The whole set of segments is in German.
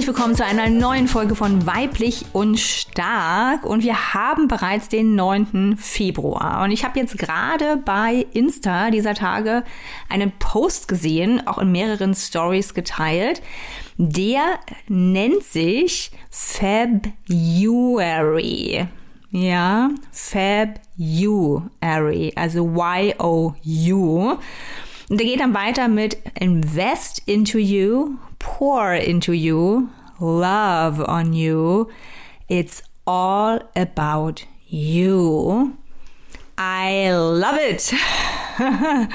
Herzlich willkommen zu einer neuen Folge von Weiblich und Stark und wir haben bereits den 9. Februar und ich habe jetzt gerade bei Insta dieser Tage einen Post gesehen, auch in mehreren Stories geteilt. Der nennt sich February. Ja, February, also Y-O-U. Und der geht dann weiter mit Invest into you, pour into you, love on you. It's all about you. I love it.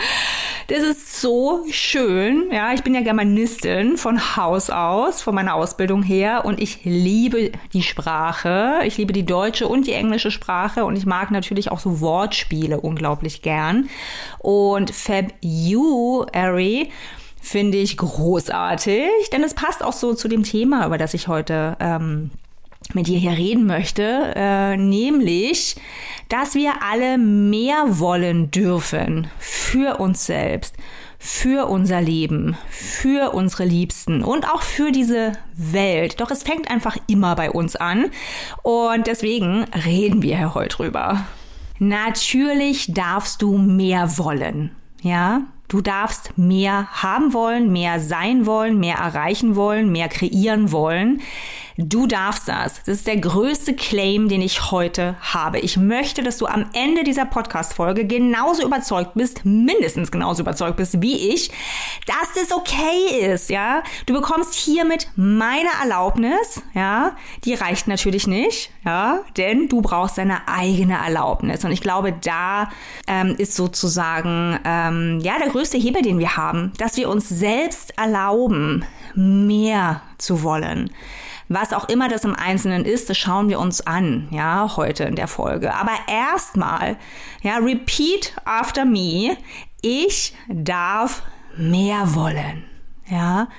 Das ist so schön. Ja, ich bin ja Germanistin von Haus aus, von meiner Ausbildung her und ich liebe die Sprache. Ich liebe die deutsche und die englische Sprache und ich mag natürlich auch so Wortspiele unglaublich gern. Und February finde ich großartig, denn es passt auch so zu dem Thema, über das ich heute ähm, mit dir hier reden möchte, äh, nämlich, dass wir alle mehr wollen dürfen für uns selbst, für unser Leben, für unsere Liebsten und auch für diese Welt. Doch es fängt einfach immer bei uns an und deswegen reden wir hier heute drüber. Natürlich darfst du mehr wollen, ja? Du darfst mehr haben wollen, mehr sein wollen, mehr erreichen wollen, mehr kreieren wollen. Du darfst das. Das ist der größte Claim, den ich heute habe. Ich möchte, dass du am Ende dieser Podcast-Folge genauso überzeugt bist, mindestens genauso überzeugt bist wie ich, dass das okay ist, ja. Du bekommst hiermit meine Erlaubnis, ja. Die reicht natürlich nicht, ja, denn du brauchst deine eigene Erlaubnis. Und ich glaube, da ähm, ist sozusagen, ähm, ja, der größte Hebel, den wir haben, dass wir uns selbst erlauben, mehr zu wollen. Was auch immer das im Einzelnen ist, das schauen wir uns an, ja, heute in der Folge. Aber erstmal, ja, repeat after me. Ich darf mehr wollen. Ja,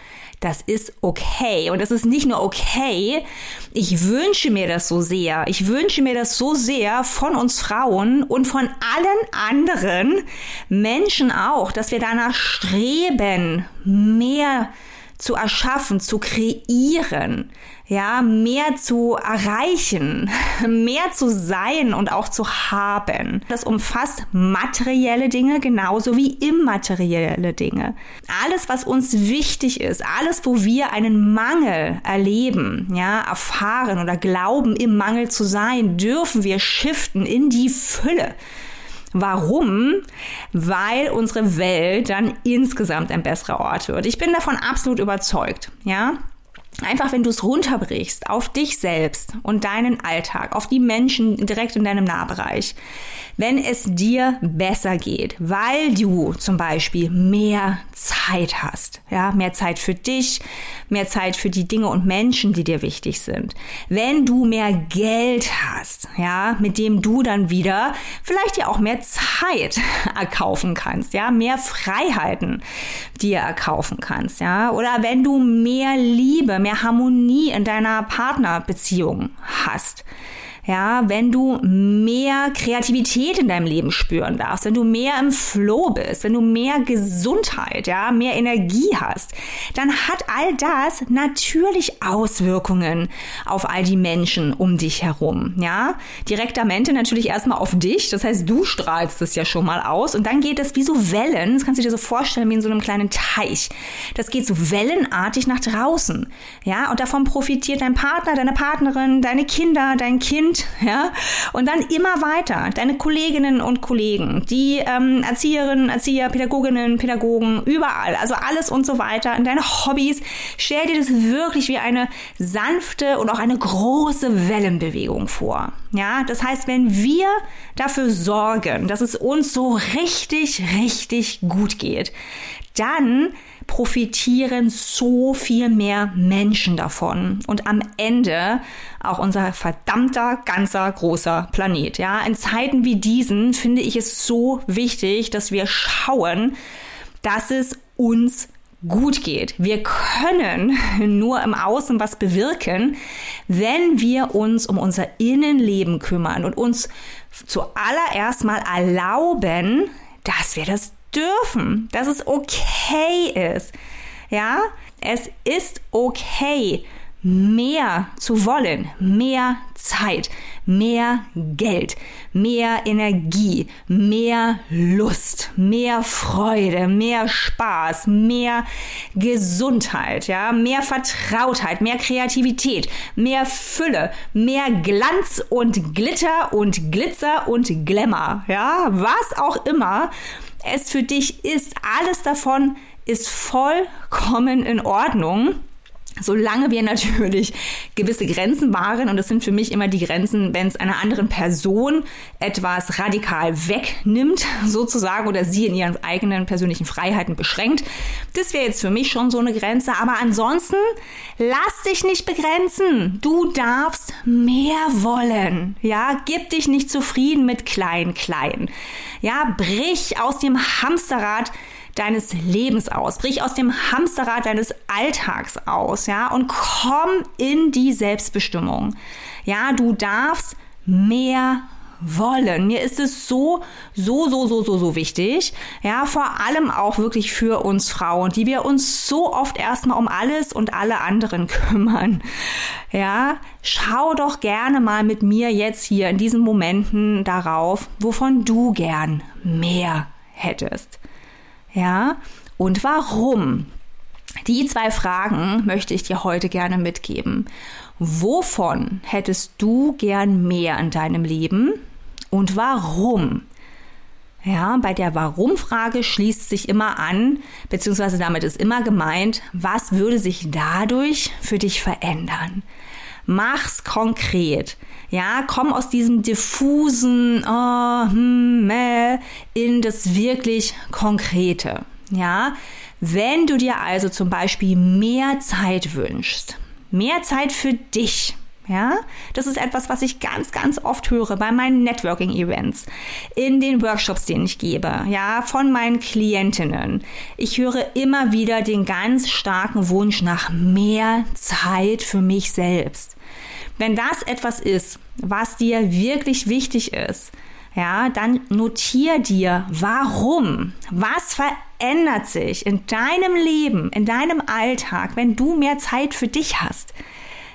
das ist okay. Und das ist nicht nur okay, ich wünsche mir das so sehr. Ich wünsche mir das so sehr von uns Frauen und von allen anderen Menschen auch, dass wir danach streben, mehr zu erschaffen, zu kreieren, ja, mehr zu erreichen, mehr zu sein und auch zu haben. Das umfasst materielle Dinge genauso wie immaterielle Dinge. Alles, was uns wichtig ist, alles, wo wir einen Mangel erleben, ja, erfahren oder glauben, im Mangel zu sein, dürfen wir shiften in die Fülle. Warum? Weil unsere Welt dann insgesamt ein besserer Ort wird. Ich bin davon absolut überzeugt, ja. Einfach, wenn du es runterbrichst auf dich selbst und deinen Alltag, auf die Menschen direkt in deinem Nahbereich, wenn es dir besser geht, weil du zum Beispiel mehr Zeit hast, ja, mehr Zeit für dich, mehr Zeit für die Dinge und Menschen, die dir wichtig sind, wenn du mehr Geld hast, ja, mit dem du dann wieder vielleicht ja auch mehr Zeit erkaufen kannst, ja, mehr Freiheiten dir erkaufen kannst, ja, oder wenn du mehr Liebe, mehr Harmonie in deiner Partnerbeziehung hast, ja, wenn du mehr Kreativität in deinem Leben spüren darfst, wenn du mehr im Flow bist, wenn du mehr Gesundheit, ja, mehr Energie hast, dann hat all das natürlich Auswirkungen auf all die Menschen um dich herum, ja. Direktamente natürlich erstmal auf dich, das heißt, du strahlst es ja schon mal aus und dann geht es wie so Wellen, das kannst du dir so vorstellen wie in so einem kleinen Teich. Das geht so wellenartig nach draußen, ja, und davon profitiert dein Partner, deine Partnerin, deine Kinder, dein Kind, Kind, ja, und dann immer weiter. Deine Kolleginnen und Kollegen, die ähm, Erzieherinnen, Erzieher, Pädagoginnen, Pädagogen, überall, also alles und so weiter. In deine Hobbys. Stell dir das wirklich wie eine sanfte und auch eine große Wellenbewegung vor. Ja, das heißt, wenn wir dafür sorgen, dass es uns so richtig, richtig gut geht, dann profitieren so viel mehr Menschen davon und am Ende auch unser verdammter ganzer großer Planet. Ja, in Zeiten wie diesen finde ich es so wichtig, dass wir schauen, dass es uns gut geht. Wir können nur im Außen was bewirken, wenn wir uns um unser Innenleben kümmern und uns zuallererst mal erlauben, dass wir das dürfen, dass es okay ist. Ja, es ist okay, mehr zu wollen, mehr Zeit, mehr Geld, mehr Energie, mehr Lust, mehr Freude, mehr Spaß, mehr Gesundheit, ja, mehr Vertrautheit, mehr Kreativität, mehr Fülle, mehr Glanz und Glitter und Glitzer und Glamour, ja, was auch immer es für dich ist, alles davon ist vollkommen in Ordnung. Solange wir natürlich gewisse Grenzen wahren, und das sind für mich immer die Grenzen, wenn es einer anderen Person etwas radikal wegnimmt, sozusagen, oder sie in ihren eigenen persönlichen Freiheiten beschränkt. Das wäre jetzt für mich schon so eine Grenze. Aber ansonsten, lass dich nicht begrenzen. Du darfst mehr wollen. Ja, gib dich nicht zufrieden mit klein, klein. Ja, brich aus dem Hamsterrad deines Lebens aus. Brich aus dem Hamsterrad deines Alltags aus, ja, und komm in die Selbstbestimmung. Ja, du darfst mehr wollen. Mir ist es so, so, so, so, so, so wichtig. Ja, vor allem auch wirklich für uns Frauen, die wir uns so oft erstmal um alles und alle anderen kümmern. Ja, schau doch gerne mal mit mir jetzt hier in diesen Momenten darauf, wovon du gern mehr hättest. Ja, und warum? Die zwei Fragen möchte ich dir heute gerne mitgeben. Wovon hättest du gern mehr in deinem Leben und warum? Ja, bei der Warum-Frage schließt sich immer an, beziehungsweise damit ist immer gemeint, was würde sich dadurch für dich verändern? Mach's konkret. Ja, komm aus diesem diffusen oh, hm, meh, in das wirklich Konkrete. Ja, wenn du dir also zum Beispiel mehr Zeit wünschst, mehr Zeit für dich, ja, das ist etwas, was ich ganz, ganz oft höre bei meinen Networking-Events, in den Workshops, den ich gebe, ja, von meinen Klientinnen. Ich höre immer wieder den ganz starken Wunsch nach mehr Zeit für mich selbst. Wenn das etwas ist, was dir wirklich wichtig ist, ja, dann notier dir, warum, was verändert sich in deinem Leben, in deinem Alltag, wenn du mehr Zeit für dich hast.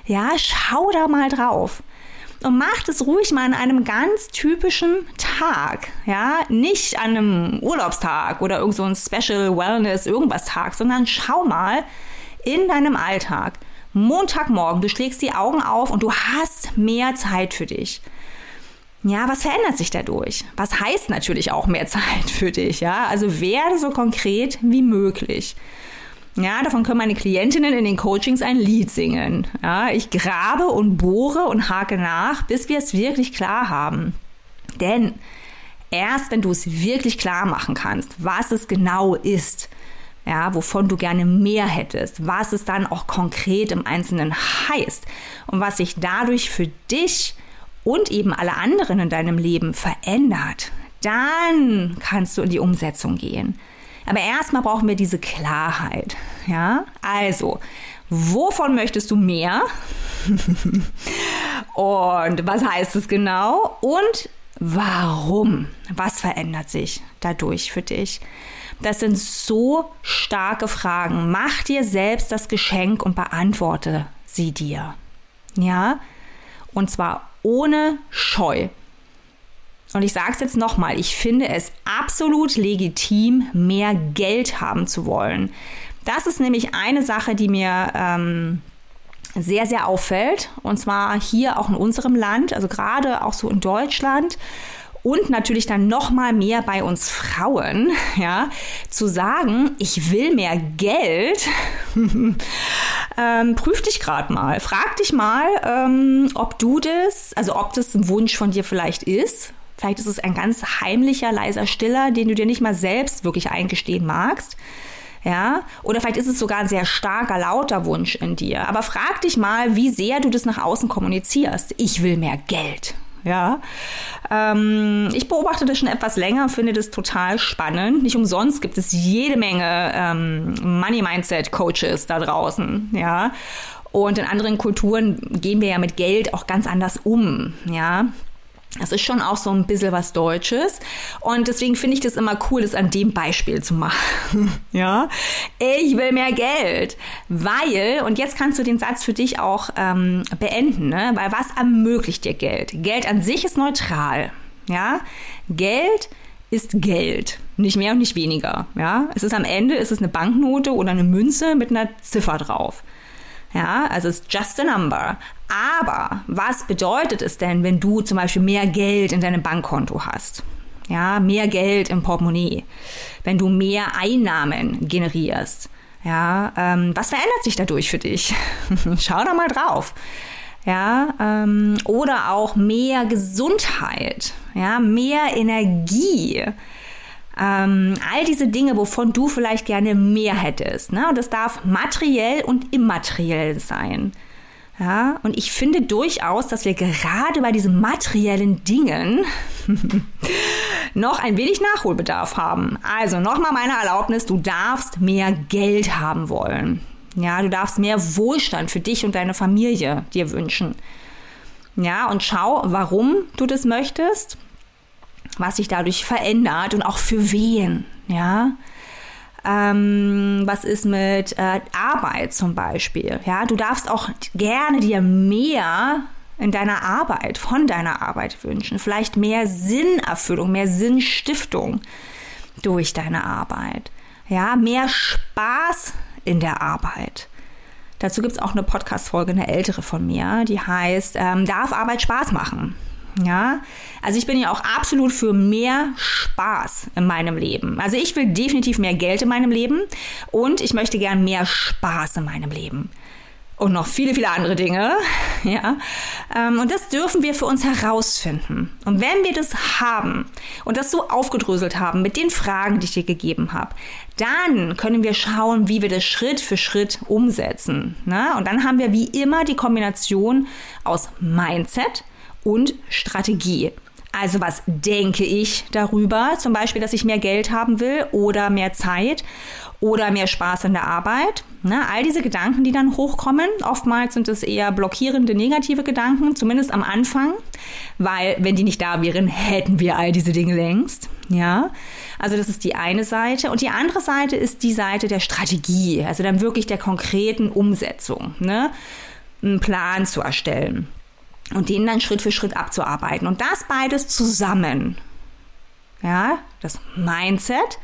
Ja, schau da mal drauf. Und mach es ruhig mal an einem ganz typischen Tag, ja, nicht an einem Urlaubstag oder irgend so ein Special Wellness irgendwas Tag, sondern schau mal in deinem Alltag, Montagmorgen, du schlägst die Augen auf und du hast mehr Zeit für dich. Ja, was verändert sich dadurch? Was heißt natürlich auch mehr Zeit für dich? Ja, also werde so konkret wie möglich. Ja, davon können meine Klientinnen in den Coachings ein Lied singen. Ja, ich grabe und bohre und hake nach, bis wir es wirklich klar haben. Denn erst wenn du es wirklich klar machen kannst, was es genau ist, ja, wovon du gerne mehr hättest, was es dann auch konkret im Einzelnen heißt und was sich dadurch für dich und eben alle anderen in deinem Leben verändert, dann kannst du in die Umsetzung gehen. Aber erstmal brauchen wir diese Klarheit. Ja, also, wovon möchtest du mehr? und was heißt es genau? Und warum? Was verändert sich dadurch für dich? Das sind so starke Fragen. Mach dir selbst das Geschenk und beantworte sie dir. Ja? Und zwar ohne Scheu. Und ich sage es jetzt nochmal, ich finde es absolut legitim, mehr Geld haben zu wollen. Das ist nämlich eine Sache, die mir ähm, sehr, sehr auffällt. Und zwar hier auch in unserem Land, also gerade auch so in Deutschland und natürlich dann noch mal mehr bei uns Frauen, ja, zu sagen, ich will mehr Geld, ähm, prüf dich gerade mal, frag dich mal, ähm, ob du das, also ob das ein Wunsch von dir vielleicht ist. Vielleicht ist es ein ganz heimlicher, leiser Stiller, den du dir nicht mal selbst wirklich eingestehen magst. Ja, oder vielleicht ist es sogar ein sehr starker, lauter Wunsch in dir. Aber frag dich mal, wie sehr du das nach außen kommunizierst. Ich will mehr Geld. Ja, ähm, ich beobachte das schon etwas länger, finde das total spannend. Nicht umsonst gibt es jede Menge ähm, Money Mindset Coaches da draußen. Ja, und in anderen Kulturen gehen wir ja mit Geld auch ganz anders um. Ja, das ist schon auch so ein bisschen was Deutsches. Und deswegen finde ich das immer cool, das an dem Beispiel zu machen. ja, ich will mehr Geld. Weil, und jetzt kannst du den Satz für dich auch ähm, beenden, ne? weil was ermöglicht dir Geld? Geld an sich ist neutral. Ja, Geld ist Geld. Nicht mehr und nicht weniger. Ja, es ist am Ende, ist eine Banknote oder eine Münze mit einer Ziffer drauf. Ja, also es ist just a number. Aber was bedeutet es denn, wenn du zum Beispiel mehr Geld in deinem Bankkonto hast? Ja, mehr Geld im Portemonnaie. Wenn du mehr Einnahmen generierst. Ja, ähm, was verändert sich dadurch für dich? Schau doch mal drauf. Ja, ähm, oder auch mehr Gesundheit. Ja, mehr Energie. Ähm, all diese Dinge, wovon du vielleicht gerne mehr hättest. Ne? Und das darf materiell und immateriell sein. Ja, und ich finde durchaus, dass wir gerade bei diesen materiellen Dingen noch ein wenig Nachholbedarf haben. Also nochmal meine Erlaubnis, du darfst mehr Geld haben wollen. Ja, du darfst mehr Wohlstand für dich und deine Familie dir wünschen. Ja, und schau, warum du das möchtest was sich dadurch verändert und auch für wen, ja. Ähm, was ist mit äh, Arbeit zum Beispiel? Ja, du darfst auch gerne dir mehr in deiner Arbeit, von deiner Arbeit wünschen. Vielleicht mehr Sinnerfüllung, mehr Sinnstiftung durch deine Arbeit. Ja, mehr Spaß in der Arbeit. Dazu gibt es auch eine Podcast-Folge, eine ältere von mir, die heißt, ähm, darf Arbeit Spaß machen? Ja, also ich bin ja auch absolut für mehr Spaß in meinem Leben. Also ich will definitiv mehr Geld in meinem Leben und ich möchte gern mehr Spaß in meinem Leben. Und noch viele, viele andere Dinge. Ja. Ähm, und das dürfen wir für uns herausfinden. Und wenn wir das haben und das so aufgedröselt haben mit den Fragen, die ich dir gegeben habe, dann können wir schauen, wie wir das Schritt für Schritt umsetzen. Und dann haben wir wie immer die Kombination aus Mindset, und Strategie. Also was denke ich darüber? Zum Beispiel, dass ich mehr Geld haben will oder mehr Zeit oder mehr Spaß in der Arbeit. Ne? All diese Gedanken, die dann hochkommen, oftmals sind es eher blockierende negative Gedanken, zumindest am Anfang, weil wenn die nicht da wären, hätten wir all diese Dinge längst. Ja, also das ist die eine Seite und die andere Seite ist die Seite der Strategie, also dann wirklich der konkreten Umsetzung, ne? einen Plan zu erstellen und den dann Schritt für Schritt abzuarbeiten. Und das beides zusammen, ja, das Mindset,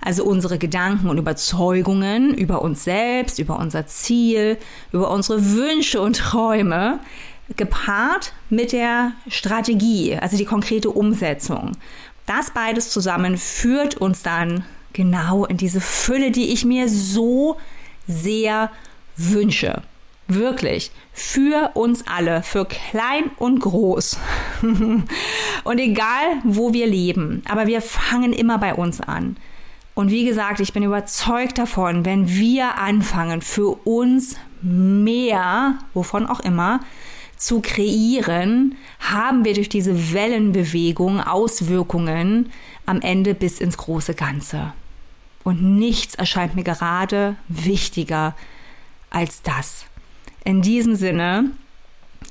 also unsere Gedanken und Überzeugungen über uns selbst, über unser Ziel, über unsere Wünsche und Träume, gepaart mit der Strategie, also die konkrete Umsetzung. Das beides zusammen führt uns dann genau in diese Fülle, die ich mir so sehr wünsche. Wirklich. Für uns alle. Für klein und groß. und egal, wo wir leben. Aber wir fangen immer bei uns an. Und wie gesagt, ich bin überzeugt davon, wenn wir anfangen, für uns mehr, wovon auch immer, zu kreieren, haben wir durch diese Wellenbewegung Auswirkungen am Ende bis ins große Ganze. Und nichts erscheint mir gerade wichtiger als das. In diesem Sinne,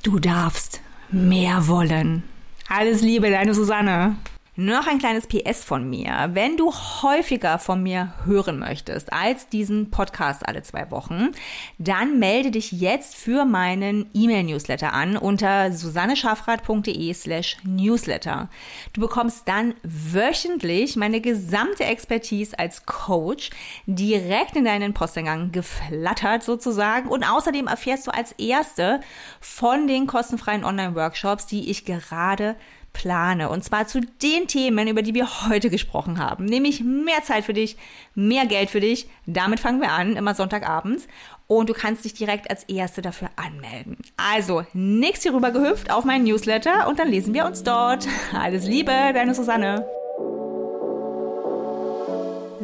du darfst mehr wollen. Alles Liebe, deine Susanne. Noch ein kleines PS von mir. Wenn du häufiger von mir hören möchtest als diesen Podcast alle zwei Wochen, dann melde dich jetzt für meinen E-Mail-Newsletter an unter susanneschaffrath.de slash newsletter. Du bekommst dann wöchentlich meine gesamte Expertise als Coach direkt in deinen Posteingang geflattert sozusagen und außerdem erfährst du als Erste von den kostenfreien Online-Workshops, die ich gerade plane. Und zwar zu den Themen, über die wir heute gesprochen haben. Nämlich mehr Zeit für dich, mehr Geld für dich. Damit fangen wir an, immer Sonntagabends. Und du kannst dich direkt als Erste dafür anmelden. Also, nächst hier rüber gehüpft auf meinen Newsletter und dann lesen wir uns dort. Alles Liebe, deine Susanne.